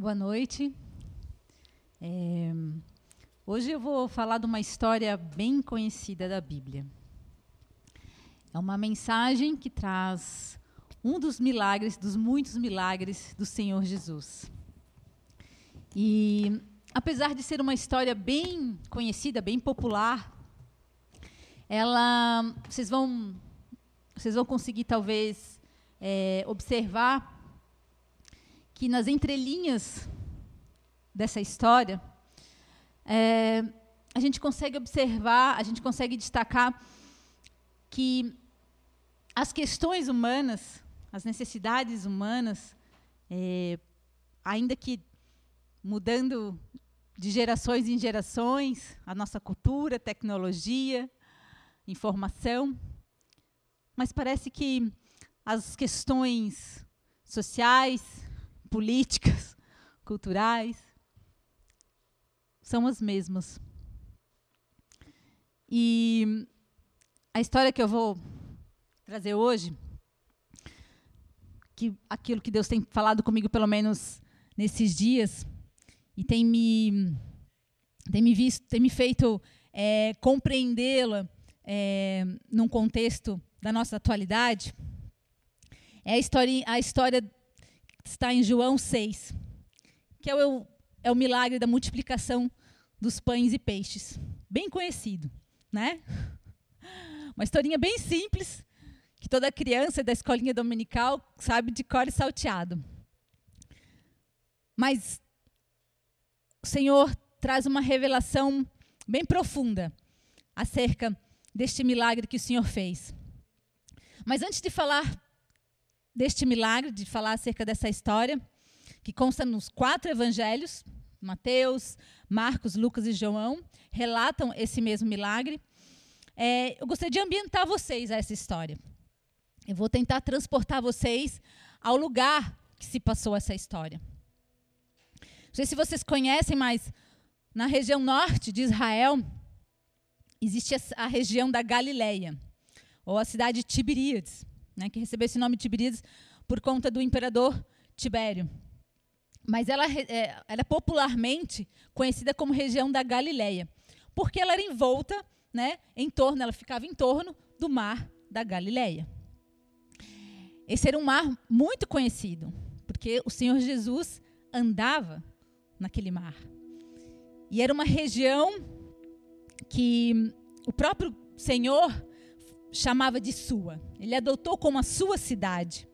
Boa noite. É, hoje eu vou falar de uma história bem conhecida da Bíblia. É uma mensagem que traz um dos milagres, dos muitos milagres do Senhor Jesus. E apesar de ser uma história bem conhecida, bem popular, ela, vocês vão, vocês vão conseguir talvez é, observar que nas entrelinhas dessa história, é, a gente consegue observar, a gente consegue destacar que as questões humanas, as necessidades humanas, é, ainda que mudando de gerações em gerações, a nossa cultura, tecnologia, informação, mas parece que as questões sociais, políticas, culturais, são as mesmas. E a história que eu vou trazer hoje, que aquilo que Deus tem falado comigo pelo menos nesses dias e tem me tem me visto, tem me feito é, compreendê-la é, num contexto da nossa atualidade, é a história a história está em João 6, que é o, é o milagre da multiplicação dos pães e peixes. Bem conhecido, né? Uma historinha bem simples, que toda criança da escolinha dominical sabe de cor e salteado. Mas o Senhor traz uma revelação bem profunda acerca deste milagre que o Senhor fez. Mas antes de falar deste milagre, de falar acerca dessa história, que consta nos quatro evangelhos, Mateus, Marcos, Lucas e João, relatam esse mesmo milagre. É, eu gostaria de ambientar vocês a essa história. Eu vou tentar transportar vocês ao lugar que se passou essa história. Não sei se vocês conhecem, mas na região norte de Israel existe a região da Galileia, ou a cidade de Tiberíades né, que recebeu esse nome de Tiberíades por conta do imperador Tibério. Mas ela é, era popularmente conhecida como região da Galileia, porque ela era envolta, né, em torno, ela ficava em torno do mar da Galileia. Esse era um mar muito conhecido, porque o Senhor Jesus andava naquele mar. E era uma região que o próprio Senhor chamava de sua. Ele adotou como a sua cidade.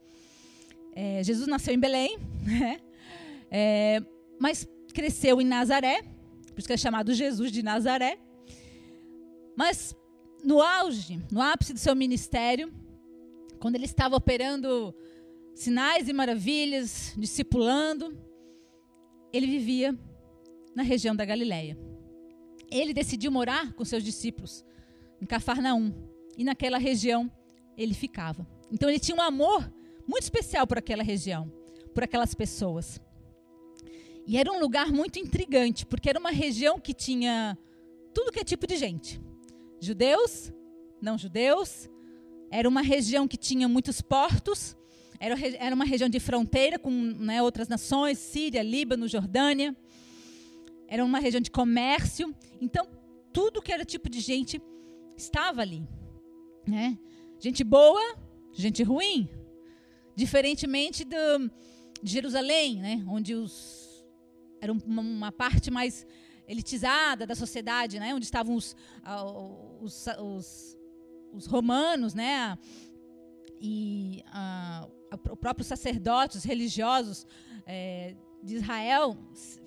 É, Jesus nasceu em Belém, né? é, mas cresceu em Nazaré, por isso que é chamado Jesus de Nazaré. Mas no auge, no ápice do seu ministério, quando ele estava operando sinais e maravilhas, discipulando, ele vivia na região da Galileia. Ele decidiu morar com seus discípulos em Cafarnaum, e naquela região ele ficava. Então ele tinha um amor muito especial por aquela região, por aquelas pessoas. E era um lugar muito intrigante, porque era uma região que tinha tudo que é tipo de gente: judeus, não judeus. Era uma região que tinha muitos portos. Era, era uma região de fronteira com né, outras nações: Síria, Líbano, Jordânia. Era uma região de comércio. Então, tudo que era tipo de gente estava ali. Né? Gente boa, gente ruim. Diferentemente de Jerusalém, né? onde os, era uma, uma parte mais elitizada da sociedade, né? onde estavam os, os, os, os romanos, né? e a, o próprio sacerdotes, os religiosos é, de Israel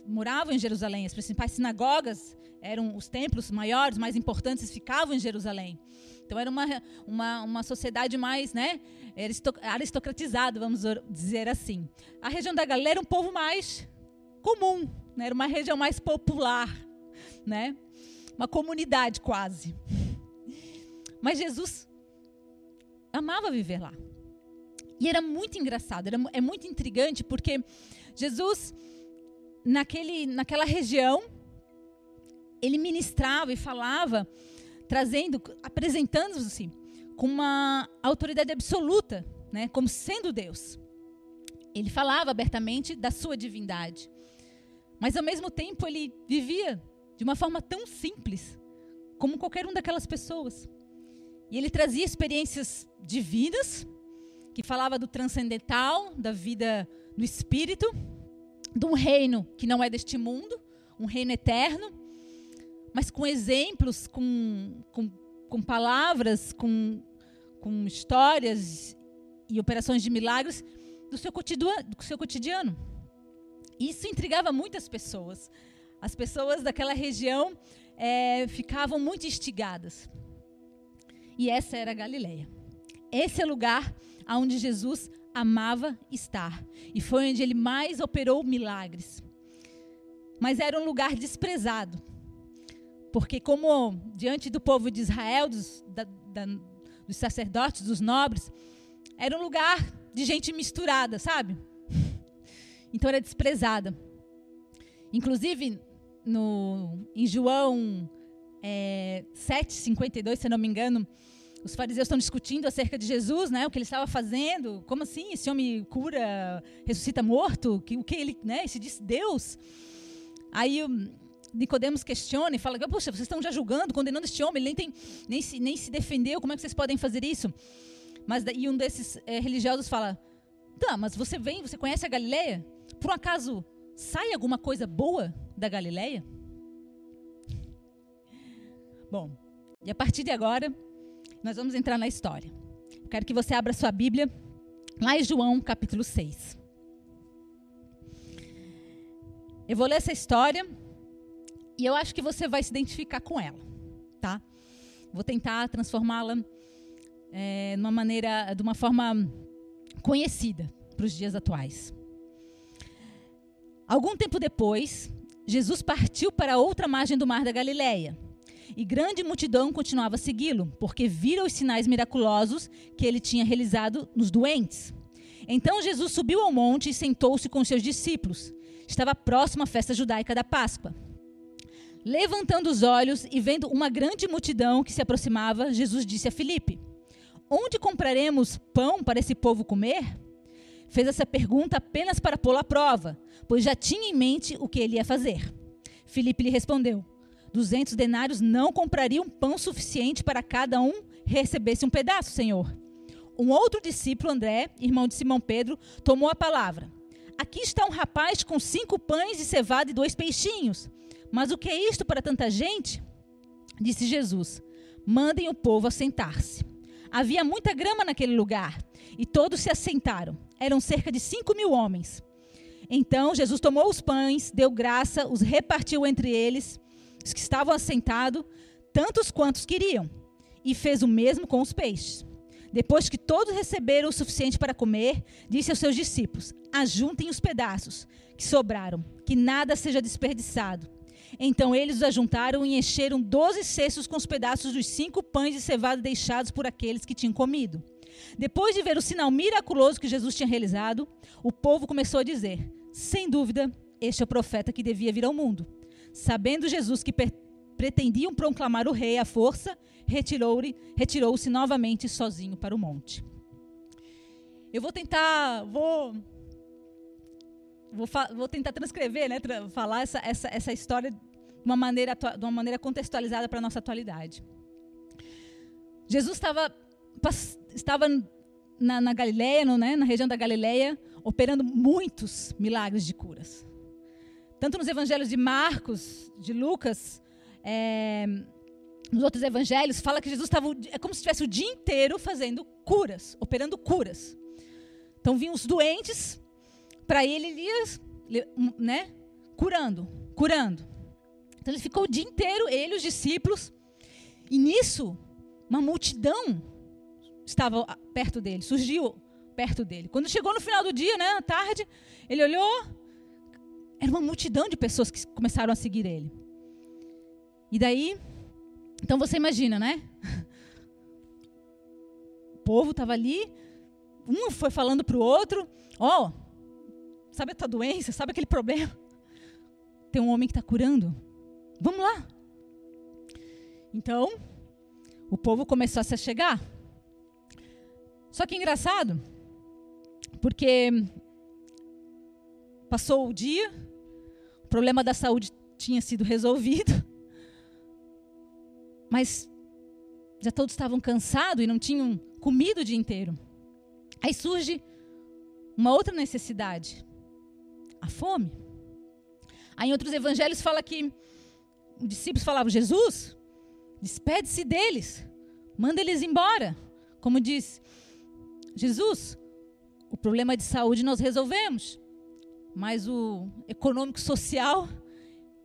moravam em Jerusalém. As principais sinagogas eram os templos maiores, mais importantes, ficavam em Jerusalém. Então era uma, uma, uma sociedade mais né, aristocratizada, vamos dizer assim. A região da Galileia era um povo mais comum, né, era uma região mais popular, né, uma comunidade quase. Mas Jesus amava viver lá. E era muito engraçado, era, é muito intrigante, porque Jesus, naquele, naquela região, ele ministrava e falava trazendo, apresentando-se com uma autoridade absoluta, né, como sendo Deus. Ele falava abertamente da sua divindade. Mas ao mesmo tempo ele vivia de uma forma tão simples como qualquer um daquelas pessoas. E ele trazia experiências divinas, que falava do transcendental, da vida do espírito, de um reino que não é deste mundo, um reino eterno, mas com exemplos, com, com, com palavras, com, com histórias e operações de milagres do seu. Do seu cotidiano. Isso intrigava muitas pessoas. As pessoas daquela região é, ficavam muito instigadas. E essa era a Galileia. Esse é o lugar onde Jesus amava estar. E foi onde ele mais operou milagres. Mas era um lugar desprezado. Porque, como diante do povo de Israel, dos, da, da, dos sacerdotes, dos nobres, era um lugar de gente misturada, sabe? Então era desprezada. Inclusive, no, em João é, 7, 52, se não me engano, os fariseus estão discutindo acerca de Jesus, né? O que ele estava fazendo? Como assim? Esse homem cura, ressuscita morto? Que, o que ele, né? Se diz Deus? Aí Nicodemos questiona e fala: Poxa, vocês estão já julgando, condenando este homem, ele nem, tem, nem, se, nem se defendeu, como é que vocês podem fazer isso? Mas e um desses é, religiosos fala: Tá, mas você vem, você conhece a Galileia? Por um acaso sai alguma coisa boa da Galileia? Bom, e a partir de agora, nós vamos entrar na história. Quero que você abra sua Bíblia lá em João, capítulo 6. Eu vou ler essa história e eu acho que você vai se identificar com ela, tá? Vou tentar transformá-la é, de uma maneira, de uma forma conhecida para os dias atuais. Algum tempo depois, Jesus partiu para outra margem do mar da Galileia. E grande multidão continuava a segui-lo, porque viram os sinais miraculosos que ele tinha realizado nos doentes. Então Jesus subiu ao monte e sentou-se com seus discípulos. Estava próxima a festa judaica da Páscoa. Levantando os olhos e vendo uma grande multidão que se aproximava, Jesus disse a Filipe: Onde compraremos pão para esse povo comer? Fez essa pergunta apenas para pô-lo à prova, pois já tinha em mente o que ele ia fazer. Filipe lhe respondeu: Duzentos denários não comprariam pão suficiente para cada um recebesse um pedaço, Senhor. Um outro discípulo, André, irmão de Simão Pedro, tomou a palavra. Aqui está um rapaz com cinco pães de cevada e dois peixinhos. Mas o que é isto para tanta gente? Disse Jesus: Mandem o povo assentar-se. Havia muita grama naquele lugar e todos se assentaram. Eram cerca de cinco mil homens. Então Jesus tomou os pães, deu graça, os repartiu entre eles, os que estavam assentados, tantos quantos queriam, e fez o mesmo com os peixes. Depois que todos receberam o suficiente para comer, disse aos seus discípulos: Ajuntem os pedaços que sobraram, que nada seja desperdiçado. Então eles os ajuntaram e encheram doze cestos com os pedaços dos cinco pães de cevada deixados por aqueles que tinham comido. Depois de ver o sinal miraculoso que Jesus tinha realizado, o povo começou a dizer: Sem dúvida, este é o profeta que devia vir ao mundo. Sabendo Jesus que pretendiam proclamar o rei à força, retirou-se retirou novamente sozinho para o monte. Eu vou tentar, vou vou, vou tentar transcrever, né, falar essa, essa, essa história uma maneira, de uma maneira contextualizada para a nossa atualidade. Jesus estava, estava na, na Galileia, no, né, na região da Galileia, operando muitos milagres de curas. Tanto nos evangelhos de Marcos, de Lucas, é, nos outros evangelhos, fala que Jesus estava, é como se estivesse o dia inteiro fazendo curas, operando curas. Então vinham os doentes, para ele, ele ia, né, curando, curando. Então ele ficou o dia inteiro, ele e os discípulos, e nisso, uma multidão estava perto dele, surgiu perto dele. Quando chegou no final do dia, né, à tarde, ele olhou, era uma multidão de pessoas que começaram a seguir ele. E daí, então você imagina, né? O povo estava ali, um foi falando para o outro, ó, oh, Sabe a tua doença? Sabe aquele problema? Tem um homem que está curando. Vamos lá. Então, o povo começou a se chegar. Só que engraçado, porque passou o dia, o problema da saúde tinha sido resolvido, mas já todos estavam cansados e não tinham comido o dia inteiro. Aí surge uma outra necessidade, a fome. Aí em outros evangelhos fala que os discípulos falavam: Jesus, despede-se deles, manda eles embora. Como diz Jesus, o problema de saúde nós resolvemos, mas o econômico social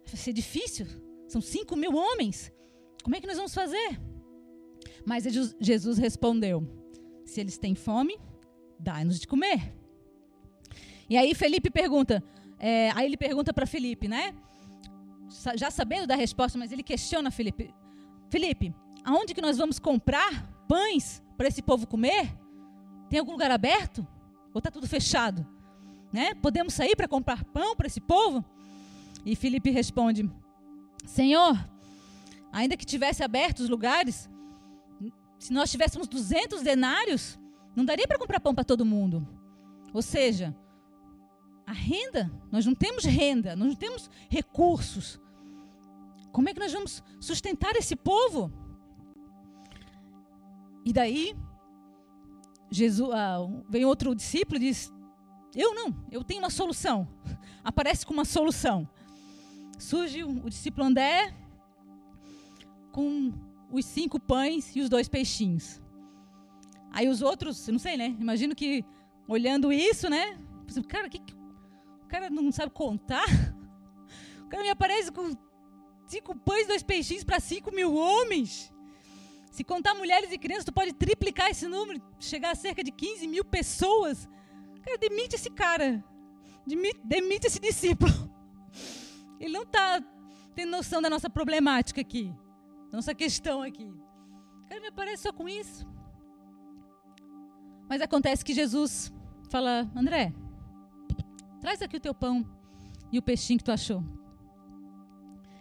vai ser difícil. São 5 mil homens. Como é que nós vamos fazer? Mas Jesus respondeu: Se eles têm fome, dá-nos de comer. E aí Felipe pergunta, é, aí ele pergunta para Felipe, né? Já sabendo da resposta, mas ele questiona Felipe. Felipe, aonde que nós vamos comprar pães para esse povo comer? Tem algum lugar aberto? Ou está tudo fechado? Né? Podemos sair para comprar pão para esse povo? E Felipe responde: Senhor, ainda que tivesse abertos os lugares, se nós tivéssemos 200 denários, não daria para comprar pão para todo mundo. Ou seja, a renda, nós não temos renda, nós não temos recursos. Como é que nós vamos sustentar esse povo? E daí, Jesus, ah, vem outro discípulo e diz: Eu não, eu tenho uma solução. Aparece com uma solução. Surge o, discípulo André com os cinco pães e os dois peixinhos. Aí os outros, não sei, né? Imagino que olhando isso, né? Cara, que, o cara não sabe contar. O cara me aparece com cinco pães dois peixinhos para cinco mil homens. Se contar mulheres e crianças, tu pode triplicar esse número, chegar a cerca de 15 mil pessoas. Cara, demite esse cara. Demite, demite esse discípulo. Ele não está tendo noção da nossa problemática aqui. Nossa questão aqui. Cara, me aparece só com isso. Mas acontece que Jesus fala: André, traz aqui o teu pão e o peixinho que tu achou.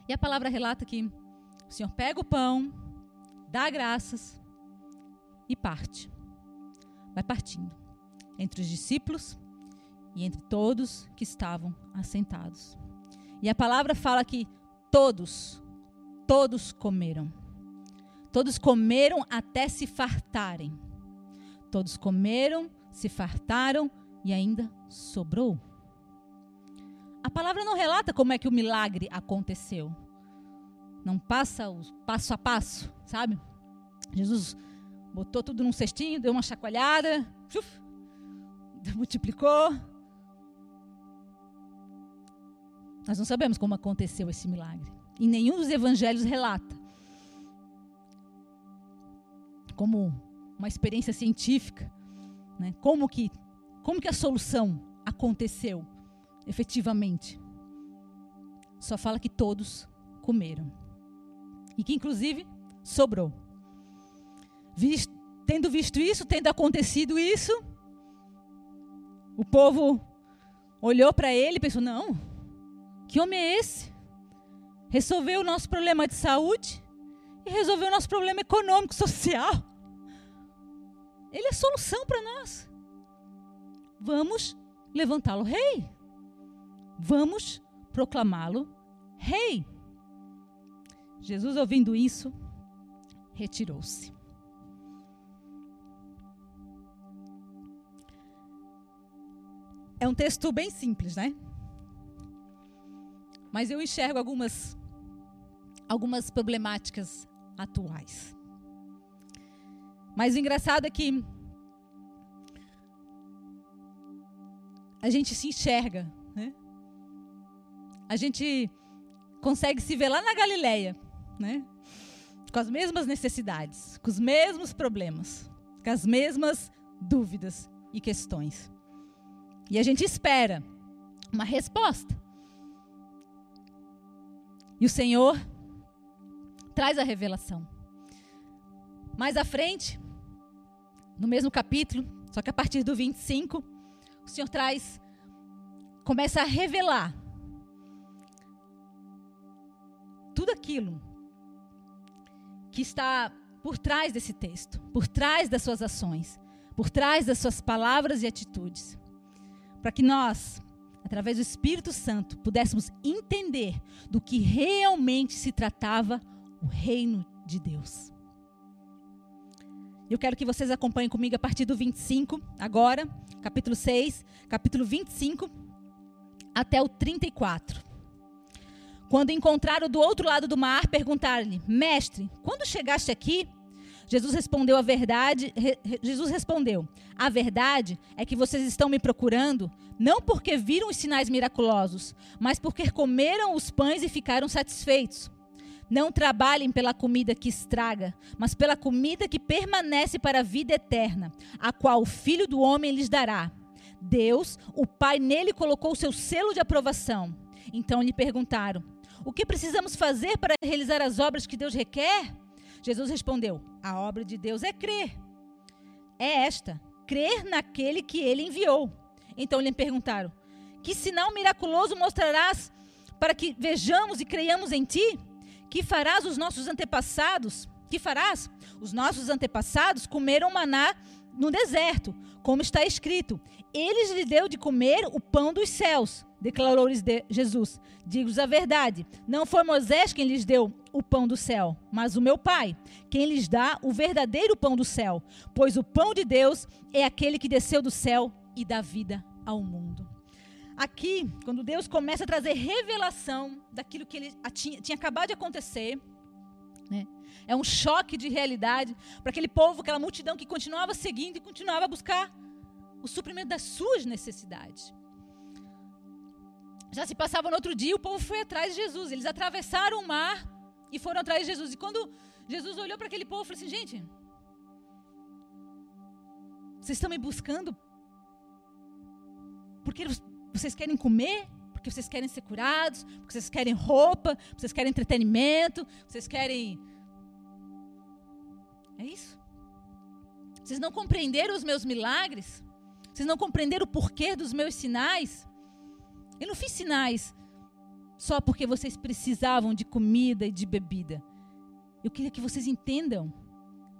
E a palavra relata que o Senhor pega o pão, dá graças e parte. Vai partindo entre os discípulos e entre todos que estavam assentados. E a palavra fala que todos, todos comeram. Todos comeram até se fartarem. Todos comeram, se fartaram e ainda sobrou. A palavra não relata como é que o milagre aconteceu. Não passa o passo a passo, sabe? Jesus botou tudo num cestinho, deu uma chacoalhada, uf, multiplicou. Nós não sabemos como aconteceu esse milagre. E nenhum dos evangelhos relata. Como uma experiência científica, né? Como que como que a solução aconteceu efetivamente? Só fala que todos comeram. E que inclusive sobrou. Visto, tendo visto isso, tendo acontecido isso, o povo olhou para ele e pensou: não, que homem é esse? Resolveu o nosso problema de saúde e resolveu o nosso problema econômico, social. Ele é solução para nós. Vamos levantá-lo rei. Vamos proclamá-lo rei. Jesus, ouvindo isso, retirou-se. É um texto bem simples, né? Mas eu enxergo algumas algumas problemáticas atuais. Mas o engraçado é que a gente se enxerga? A gente consegue se ver lá na Galileia, né? Com as mesmas necessidades, com os mesmos problemas, com as mesmas dúvidas e questões. E a gente espera uma resposta. E o Senhor traz a revelação. Mais à frente, no mesmo capítulo, só que a partir do 25, o Senhor traz, começa a revelar tudo aquilo que está por trás desse texto, por trás das suas ações, por trás das suas palavras e atitudes, para que nós através do Espírito Santo, pudéssemos entender do que realmente se tratava o reino de Deus. Eu quero que vocês acompanhem comigo a partir do 25, agora, capítulo 6, capítulo 25, até o 34. Quando encontraram do outro lado do mar, perguntaram-lhe: Mestre, quando chegaste aqui? Jesus respondeu a verdade. Re, Jesus respondeu: A verdade é que vocês estão me procurando não porque viram os sinais miraculosos, mas porque comeram os pães e ficaram satisfeitos. Não trabalhem pela comida que estraga, mas pela comida que permanece para a vida eterna, a qual o Filho do Homem lhes dará. Deus, o Pai, nele colocou o seu selo de aprovação. Então lhe perguntaram: O que precisamos fazer para realizar as obras que Deus requer? Jesus respondeu: A obra de Deus é crer. É esta: crer naquele que ele enviou. Então lhe perguntaram: Que sinal miraculoso mostrarás para que vejamos e creiamos em ti? Que farás os nossos antepassados? Que farás? Os nossos antepassados comeram maná no deserto, como está escrito: Eles lhe deu de comer o pão dos céus. Declarou-lhes Jesus: Digo-vos a verdade, não foi Moisés quem lhes deu o pão do céu, mas o meu Pai, quem lhes dá o verdadeiro pão do céu, pois o pão de Deus é aquele que desceu do céu e dá vida ao mundo aqui, quando Deus começa a trazer revelação daquilo que ele tinha, tinha acabado de acontecer, né? é um choque de realidade para aquele povo, aquela multidão que continuava seguindo e continuava a buscar o suprimento das suas necessidades. Já se passava no outro dia, o povo foi atrás de Jesus. Eles atravessaram o mar e foram atrás de Jesus. E quando Jesus olhou para aquele povo, falou assim: gente, vocês estão me buscando porque vocês querem comer? Porque vocês querem ser curados? Porque vocês querem roupa? Vocês querem entretenimento? Vocês querem. É isso? Vocês não compreenderam os meus milagres? Vocês não compreenderam o porquê dos meus sinais? Eu não fiz sinais só porque vocês precisavam de comida e de bebida. Eu queria que vocês entendam.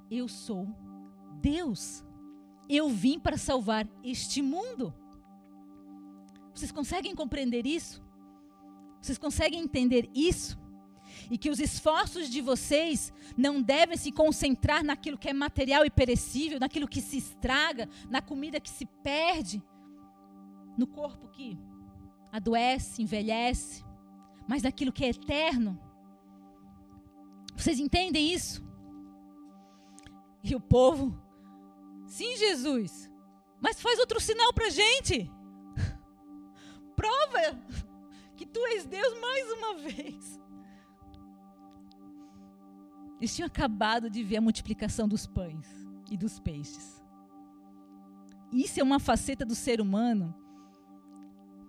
Eu sou Deus. Eu vim para salvar este mundo. Vocês conseguem compreender isso? Vocês conseguem entender isso? E que os esforços de vocês não devem se concentrar naquilo que é material e perecível, naquilo que se estraga, na comida que se perde, no corpo que adoece, envelhece, mas naquilo que é eterno. Vocês entendem isso? E o povo, sim, Jesus, mas faz outro sinal para gente prova que tu és Deus mais uma vez. Eles tinham acabado de ver a multiplicação dos pães e dos peixes. Isso é uma faceta do ser humano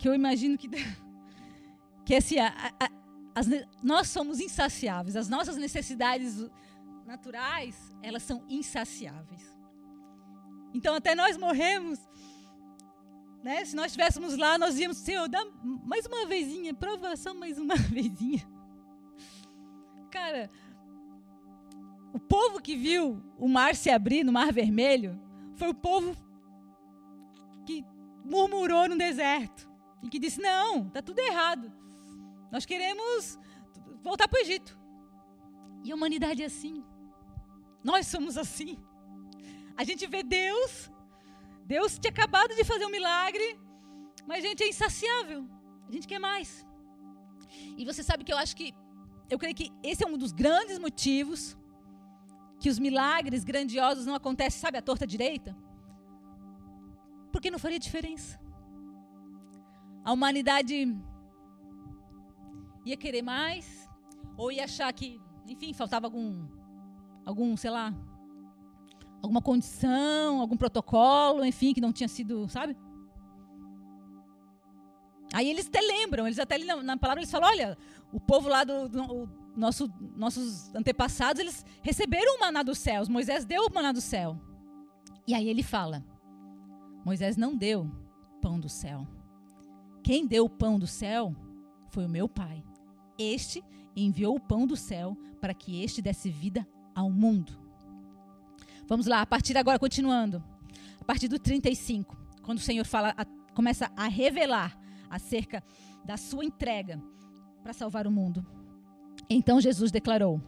que eu imagino que que assim, a, a, as, nós somos insaciáveis, as nossas necessidades naturais, elas são insaciáveis. Então até nós morremos né? Se nós estivéssemos lá, nós íamos, Senhor, dá mais uma vezinha, provação mais uma vezinha. Cara, o povo que viu o mar se abrir no Mar Vermelho foi o povo que murmurou no deserto e que disse: Não, está tudo errado. Nós queremos voltar para o Egito. E a humanidade é assim. Nós somos assim. A gente vê Deus Deus tinha acabado de fazer um milagre, mas a gente é insaciável. A gente quer mais. E você sabe que eu acho que, eu creio que esse é um dos grandes motivos que os milagres grandiosos não acontecem, sabe, à torta direita? Porque não faria diferença. A humanidade ia querer mais, ou ia achar que, enfim, faltava algum, algum, sei lá, alguma condição, algum protocolo, enfim, que não tinha sido, sabe? Aí eles até lembram, eles até na, na palavra eles falam, olha, o povo lá do, do nosso, nossos antepassados, eles receberam o maná dos céus. Moisés deu o maná do céu. E aí ele fala: Moisés não deu pão do céu. Quem deu o pão do céu foi o meu pai. Este enviou o pão do céu para que este desse vida ao mundo. Vamos lá, a partir de agora, continuando. A partir do 35, quando o Senhor fala, a, começa a revelar acerca da sua entrega para salvar o mundo. Então Jesus declarou: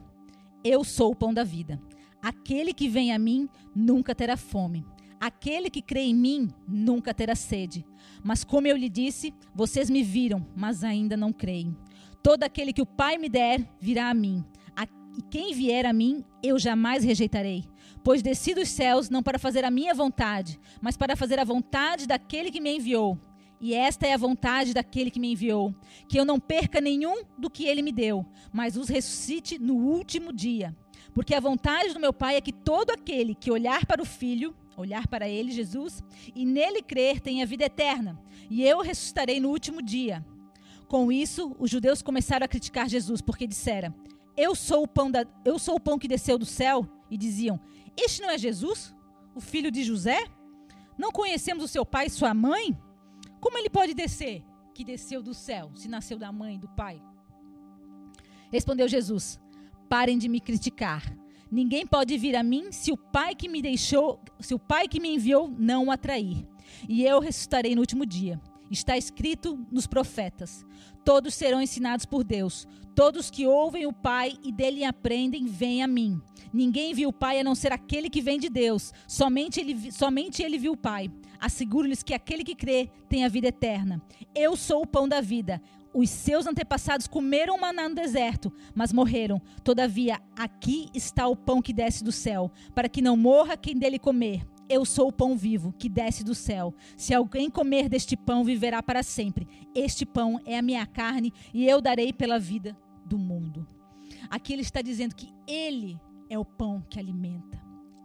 Eu sou o pão da vida. Aquele que vem a mim nunca terá fome. Aquele que crê em mim nunca terá sede. Mas como eu lhe disse, vocês me viram, mas ainda não creem. Todo aquele que o Pai me der virá a mim. E quem vier a mim, eu jamais rejeitarei. Pois desci dos céus não para fazer a minha vontade, mas para fazer a vontade daquele que me enviou. E esta é a vontade daquele que me enviou: que eu não perca nenhum do que ele me deu, mas os ressuscite no último dia. Porque a vontade do meu Pai é que todo aquele que olhar para o Filho, olhar para ele, Jesus, e nele crer, tenha vida eterna. E eu ressuscitarei no último dia. Com isso, os judeus começaram a criticar Jesus, porque disseram: Eu sou o pão da, eu sou o pão que desceu do céu, e diziam: Este não é Jesus, o filho de José? Não conhecemos o seu pai e sua mãe? Como ele pode descer, que desceu do céu, se nasceu da mãe e do pai? Respondeu Jesus: Parem de me criticar. Ninguém pode vir a mim se o Pai que me deixou, se o Pai que me enviou não o atrair. E eu ressuscitarei no último dia. Está escrito nos profetas: Todos serão ensinados por Deus. Todos que ouvem o Pai e dele aprendem, vêm a mim. Ninguém viu o Pai a não ser aquele que vem de Deus. Somente ele, somente ele viu o Pai. Asseguro-lhes que aquele que crê tem a vida eterna. Eu sou o pão da vida. Os seus antepassados comeram maná no deserto, mas morreram. Todavia, aqui está o pão que desce do céu, para que não morra quem dele comer. Eu sou o pão vivo que desce do céu. Se alguém comer deste pão, viverá para sempre. Este pão é a minha carne e eu darei pela vida do mundo. Aqui ele está dizendo que ele é o pão que alimenta.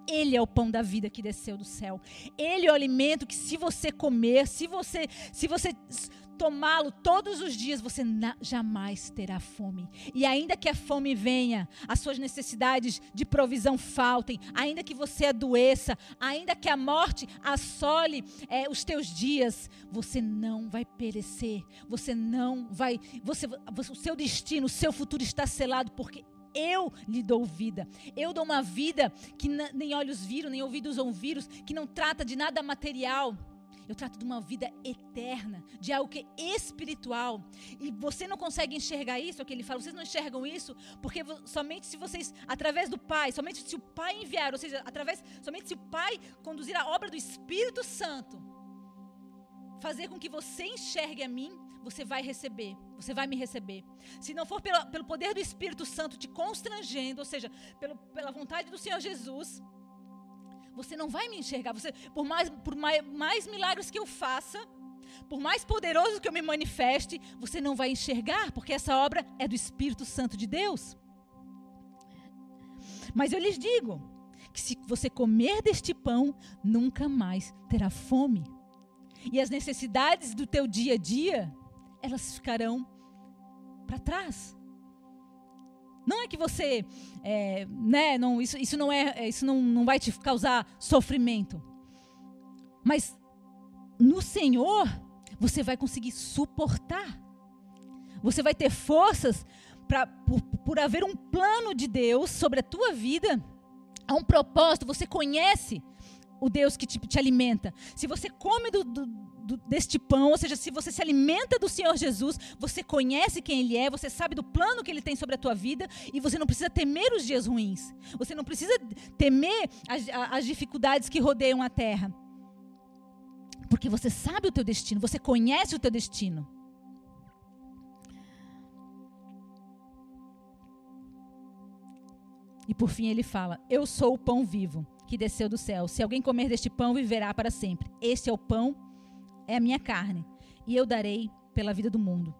Ele é o pão da vida que desceu do céu. Ele é o alimento que se você comer, se você se você tomá-lo todos os dias, você jamais terá fome. E ainda que a fome venha, as suas necessidades de provisão faltem, ainda que você adoeça, ainda que a morte assole é, os teus dias, você não vai perecer. Você não vai. Você, o seu destino, o seu futuro está selado, porque eu lhe dou vida. Eu dou uma vida que nem olhos viram, nem ouvidos ouviram, que não trata de nada material eu trato de uma vida eterna, de algo que é espiritual. E você não consegue enxergar isso, é o que ele fala, vocês não enxergam isso, porque somente se vocês, através do Pai, somente se o Pai enviar, ou seja, através, somente se o Pai conduzir a obra do Espírito Santo, fazer com que você enxergue a mim, você vai receber, você vai me receber. Se não for pelo, pelo poder do Espírito Santo te constrangendo, ou seja, pelo, pela vontade do Senhor Jesus, você não vai me enxergar. Você, por mais, por mais, mais milagres que eu faça, por mais poderoso que eu me manifeste, você não vai enxergar, porque essa obra é do Espírito Santo de Deus. Mas eu lhes digo que se você comer deste pão, nunca mais terá fome. E as necessidades do teu dia a dia, elas ficarão para trás. Não é que você, é, né, não, isso, isso não é, isso não, não vai te causar sofrimento. Mas no Senhor você vai conseguir suportar. Você vai ter forças para por, por haver um plano de Deus sobre a tua vida, há um propósito. Você conhece o Deus que te, te alimenta. Se você come do, do do, deste pão, ou seja, se você se alimenta do Senhor Jesus, você conhece quem Ele é, você sabe do plano que Ele tem sobre a tua vida e você não precisa temer os dias ruins. Você não precisa temer as, as dificuldades que rodeiam a terra. Porque você sabe o teu destino, você conhece o teu destino. E por fim ele fala: Eu sou o pão vivo que desceu do céu. Se alguém comer deste pão, viverá para sempre. Este é o pão é a minha carne, e eu darei pela vida do mundo.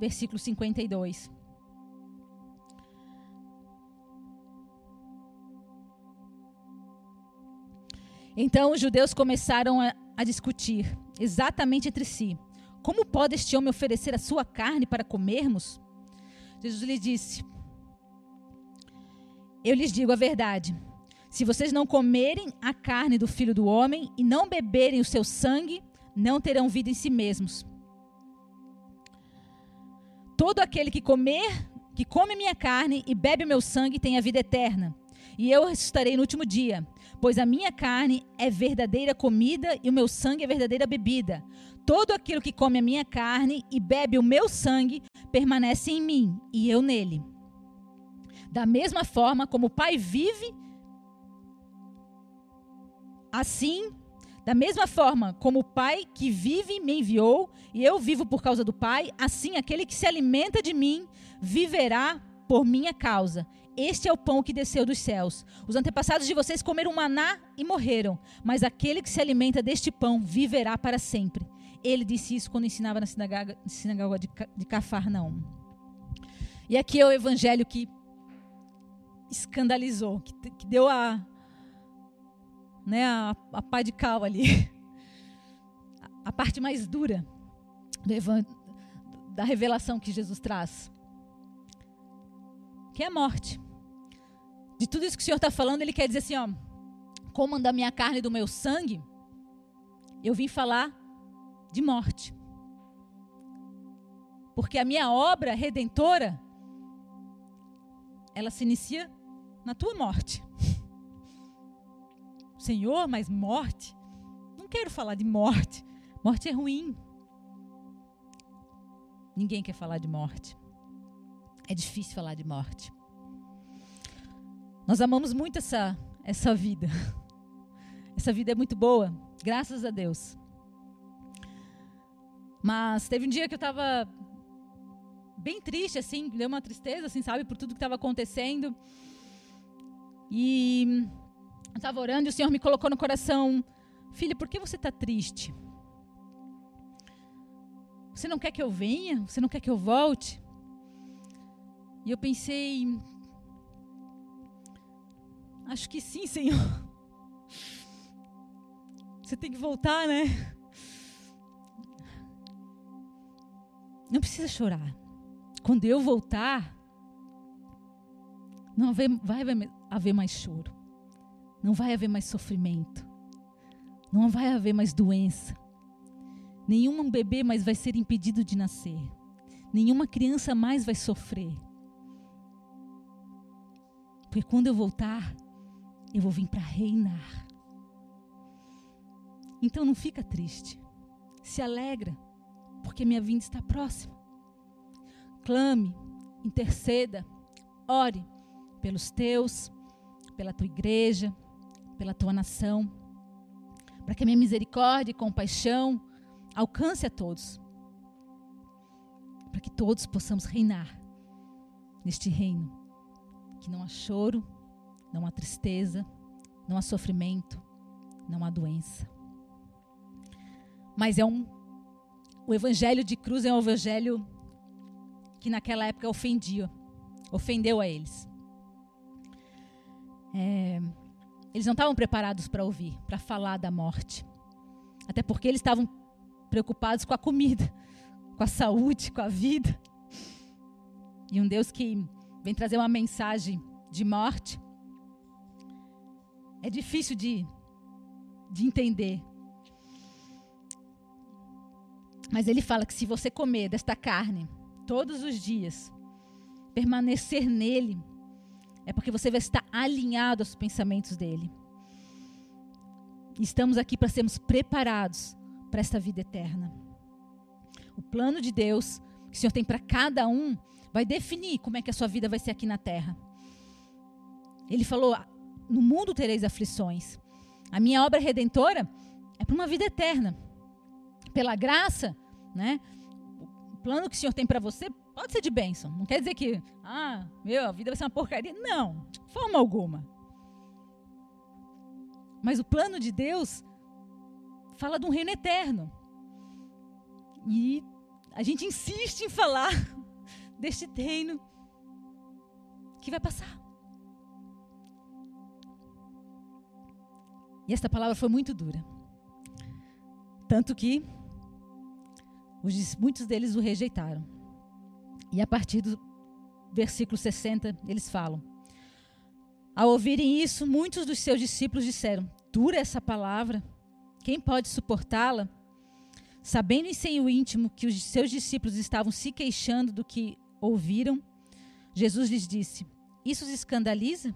Versículo 52. Então os judeus começaram a, a, discutir exatamente entre si: Como pode este homem oferecer a sua carne para comermos? Jesus lhe disse: Eu lhes digo a verdade. Se vocês não comerem a carne do filho do homem e não beberem o seu sangue, não terão vida em si mesmos. Todo aquele que comer, que come minha carne e bebe meu sangue tem a vida eterna. e eu ressuscitarei no último dia. Pois a minha carne é verdadeira comida e o meu sangue é verdadeira bebida. Todo aquilo que come a minha carne e bebe o meu sangue permanece em mim e eu nele. Da mesma forma como o Pai vive, assim, da mesma forma como o Pai que vive me enviou e eu vivo por causa do Pai, assim aquele que se alimenta de mim viverá por minha causa. Este é o pão que desceu dos céus. Os antepassados de vocês comeram maná e morreram, mas aquele que se alimenta deste pão viverá para sempre. Ele disse isso quando ensinava na sinagoga, sinagoga de, de Cafarnaum. E aqui é o evangelho que escandalizou, que, que deu a, né, a, a pá de cal ali. A, parte mais dura da revelação que Jesus traz. Que é a morte de tudo isso que o Senhor está falando, ele quer dizer assim, ó, como da minha carne e do meu sangue, eu vim falar de morte. Porque a minha obra redentora, ela se inicia na tua morte. Senhor, mas morte? Não quero falar de morte. Morte é ruim. Ninguém quer falar de morte. É difícil falar de morte. Nós amamos muito essa, essa vida. Essa vida é muito boa, graças a Deus. Mas teve um dia que eu estava bem triste, assim, deu uma tristeza, assim, sabe, por tudo que estava acontecendo. E eu estava orando e o Senhor me colocou no coração: Filha, por que você está triste? Você não quer que eu venha? Você não quer que eu volte? E eu pensei, Acho que sim, Senhor. Você tem que voltar, né? Não precisa chorar. Quando eu voltar, não vai haver mais choro. Não vai haver mais sofrimento. Não vai haver mais doença. Nenhum bebê mais vai ser impedido de nascer. Nenhuma criança mais vai sofrer. Porque quando eu voltar, eu vou vir para reinar. Então não fica triste. Se alegra, porque minha vinda está próxima. Clame, interceda, ore pelos teus, pela tua igreja, pela tua nação, para que a minha misericórdia e compaixão alcance a todos. Para que todos possamos reinar neste reino que não há choro, não há tristeza, não há sofrimento, não há doença. Mas é um o evangelho de cruz é um evangelho que naquela época ofendia, ofendeu a eles. É, eles não estavam preparados para ouvir, para falar da morte. Até porque eles estavam preocupados com a comida, com a saúde, com a vida. E um Deus que vem trazer uma mensagem de morte é difícil de, de entender. Mas ele fala que se você comer desta carne todos os dias, permanecer nele, é porque você vai estar alinhado aos pensamentos dele. Estamos aqui para sermos preparados para esta vida eterna. O plano de Deus que o Senhor tem para cada um vai definir como é que a sua vida vai ser aqui na terra. Ele falou: no mundo tereis aflições. A minha obra redentora é para uma vida eterna. Pela graça, né? O plano que o Senhor tem para você pode ser de bênção. Não quer dizer que, ah, meu, a vida vai ser uma porcaria. Não, de forma alguma. Mas o plano de Deus fala de um reino eterno. E a gente insiste em falar deste reino que vai passar. E esta palavra foi muito dura. Tanto que os, muitos deles o rejeitaram. E a partir do versículo 60, eles falam: Ao ouvirem isso, muitos dos seus discípulos disseram: Dura essa palavra, quem pode suportá-la? Sabendo em seu íntimo que os seus discípulos estavam se queixando do que ouviram, Jesus lhes disse: Isso os escandaliza?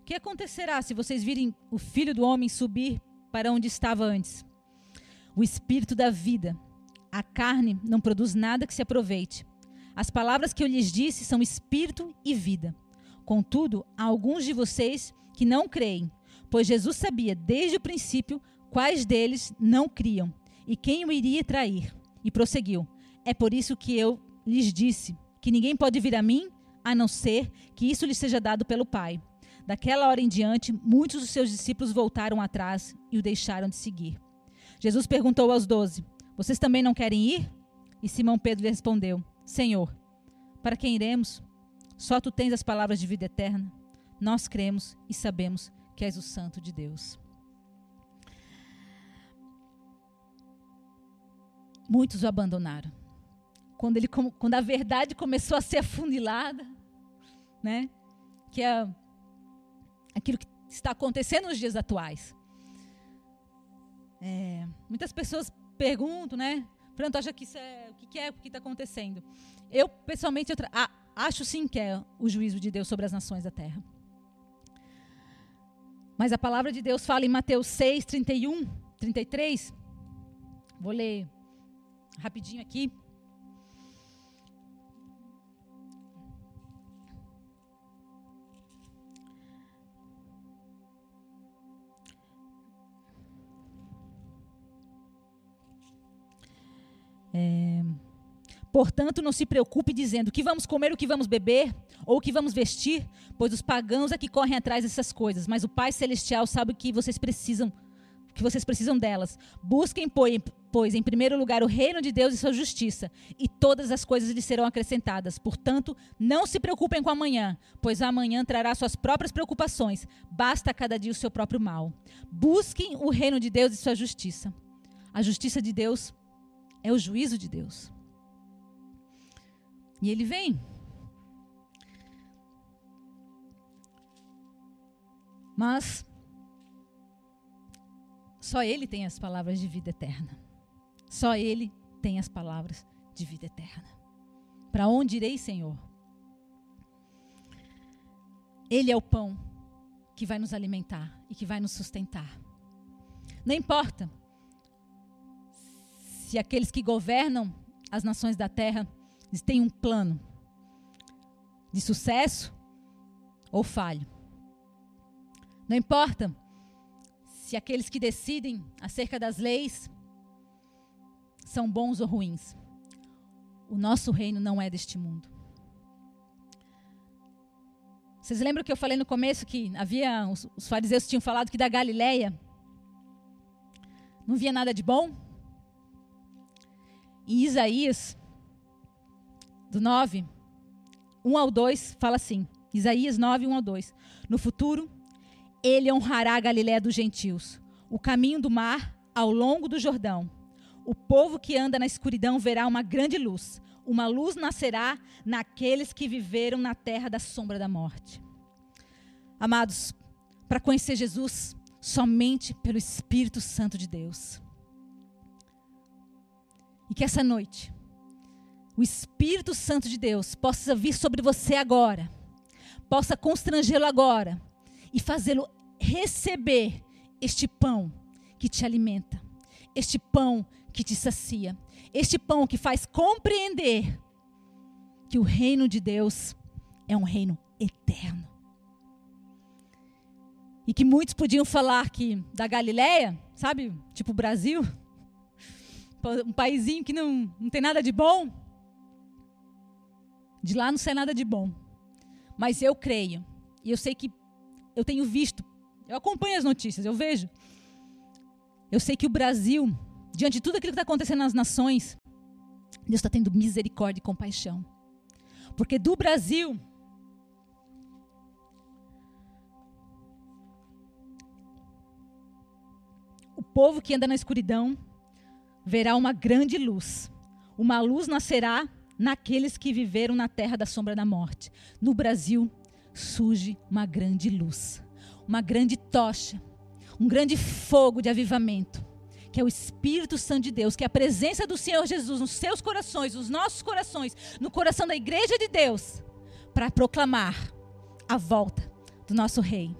O que acontecerá se vocês virem o filho do homem subir para onde estava antes? O espírito da vida. A carne não produz nada que se aproveite. As palavras que eu lhes disse são espírito e vida. Contudo, há alguns de vocês que não creem, pois Jesus sabia desde o princípio quais deles não criam e quem o iria trair. E prosseguiu: É por isso que eu lhes disse que ninguém pode vir a mim a não ser que isso lhe seja dado pelo Pai. Daquela hora em diante, muitos dos seus discípulos voltaram atrás e o deixaram de seguir. Jesus perguntou aos doze: Vocês também não querem ir? E Simão Pedro lhe respondeu: Senhor, para quem iremos? Só tu tens as palavras de vida eterna. Nós cremos e sabemos que és o Santo de Deus. Muitos o abandonaram. Quando, ele, quando a verdade começou a ser afunilada, né? que é aquilo que está acontecendo nos dias atuais. É, muitas pessoas perguntam, né? Fernando, acha que isso é o que é o que está acontecendo? Eu pessoalmente eu a, acho sim que é o juízo de Deus sobre as nações da terra. Mas a palavra de Deus fala em Mateus 6, 31, 33. Vou ler rapidinho aqui. É, Portanto, não se preocupe dizendo o que vamos comer, o que vamos beber, ou o que vamos vestir, pois os pagãos é que correm atrás dessas coisas, mas o Pai celestial sabe que vocês precisam, que vocês precisam delas. Busquem, pois, em primeiro lugar o reino de Deus e sua justiça, e todas as coisas lhes serão acrescentadas. Portanto, não se preocupem com amanhã, pois amanhã trará suas próprias preocupações. Basta cada dia o seu próprio mal. Busquem o reino de Deus e sua justiça. A justiça de Deus é o juízo de Deus. E ele vem. Mas só ele tem as palavras de vida eterna. Só ele tem as palavras de vida eterna. Para onde irei, Senhor? Ele é o pão que vai nos alimentar e que vai nos sustentar. Não importa se aqueles que governam as nações da terra têm um plano de sucesso ou falho. Não importa se aqueles que decidem acerca das leis são bons ou ruins. O nosso reino não é deste mundo. Vocês lembram que eu falei no começo que havia os, os fariseus tinham falado que da Galileia não via nada de bom? Em Isaías, do 9, 1 ao 2, fala assim: Isaías 9, 1 ao 2. No futuro, ele honrará a Galiléia dos gentios, o caminho do mar ao longo do Jordão. O povo que anda na escuridão verá uma grande luz. Uma luz nascerá naqueles que viveram na terra da sombra da morte. Amados, para conhecer Jesus, somente pelo Espírito Santo de Deus. E que essa noite, o Espírito Santo de Deus possa vir sobre você agora, possa constrangê-lo agora e fazê-lo receber este pão que te alimenta, este pão que te sacia, este pão que faz compreender que o reino de Deus é um reino eterno. E que muitos podiam falar que da Galileia, sabe, tipo Brasil, um paísinho que não, não tem nada de bom. De lá não sai nada de bom. Mas eu creio, e eu sei que eu tenho visto, eu acompanho as notícias, eu vejo. Eu sei que o Brasil, diante de tudo aquilo que está acontecendo nas nações, Deus está tendo misericórdia e compaixão. Porque do Brasil, o povo que anda na escuridão, verá uma grande luz. Uma luz nascerá naqueles que viveram na terra da sombra da morte. No Brasil surge uma grande luz, uma grande tocha, um grande fogo de avivamento, que é o Espírito Santo de Deus, que é a presença do Senhor Jesus nos seus corações, nos nossos corações, no coração da igreja de Deus, para proclamar a volta do nosso rei.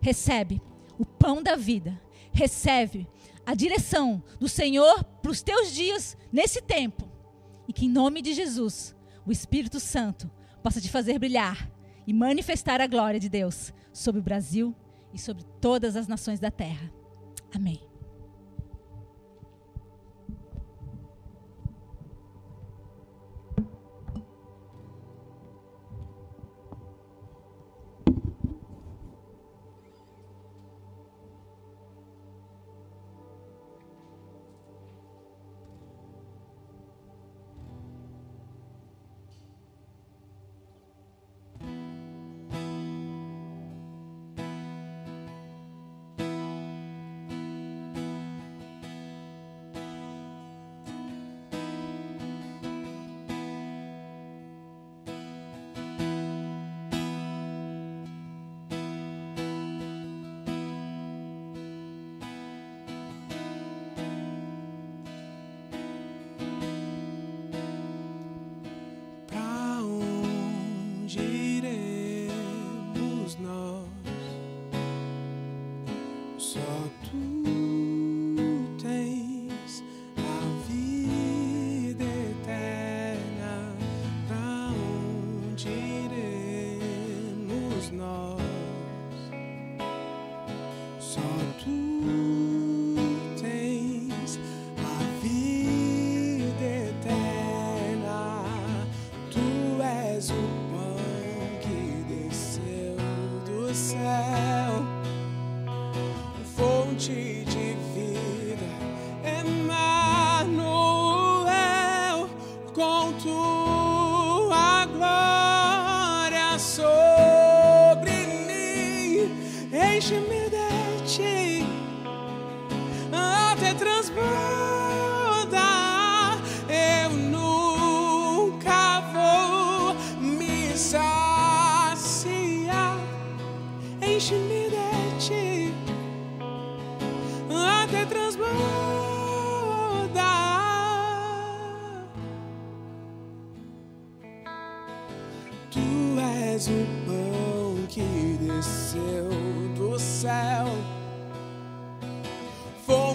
Recebe o pão da vida, recebe a direção do Senhor para os teus dias nesse tempo. E que em nome de Jesus, o Espírito Santo possa te fazer brilhar e manifestar a glória de Deus sobre o Brasil e sobre todas as nações da terra. Amém.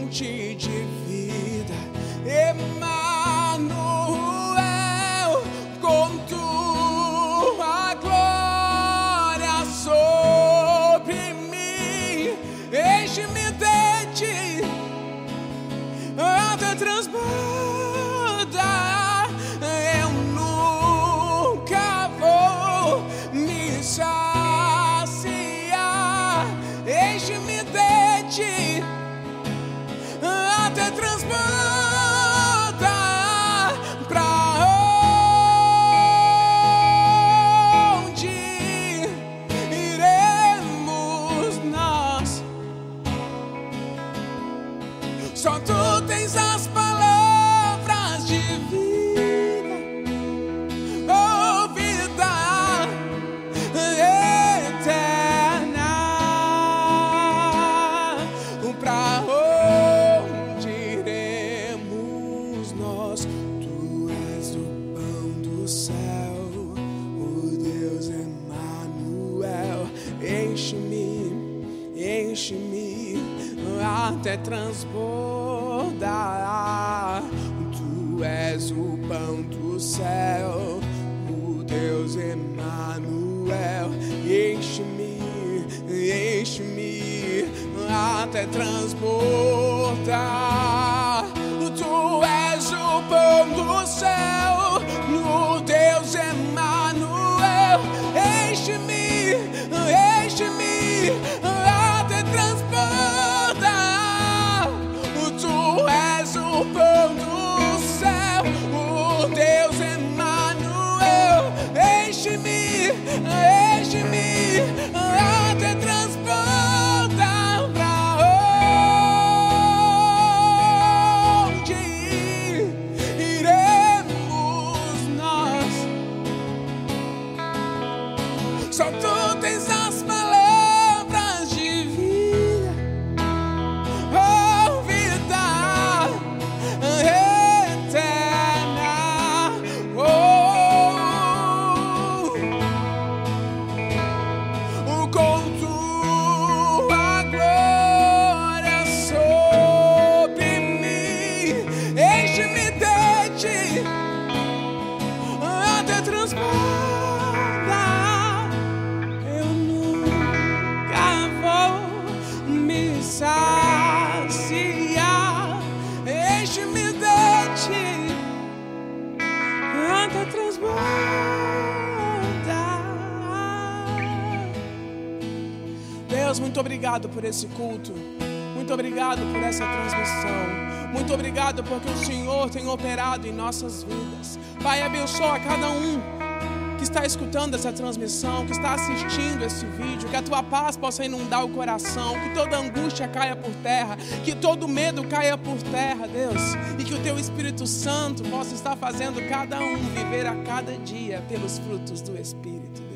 te dividir. 上车 esse culto. Muito obrigado por essa transmissão. Muito obrigado porque o Senhor tem operado em nossas vidas. Pai, abençoa cada um que está escutando essa transmissão, que está assistindo esse vídeo, que a tua paz possa inundar o coração, que toda angústia caia por terra, que todo medo caia por terra, Deus, e que o teu Espírito Santo possa estar fazendo cada um viver a cada dia pelos frutos do Espírito.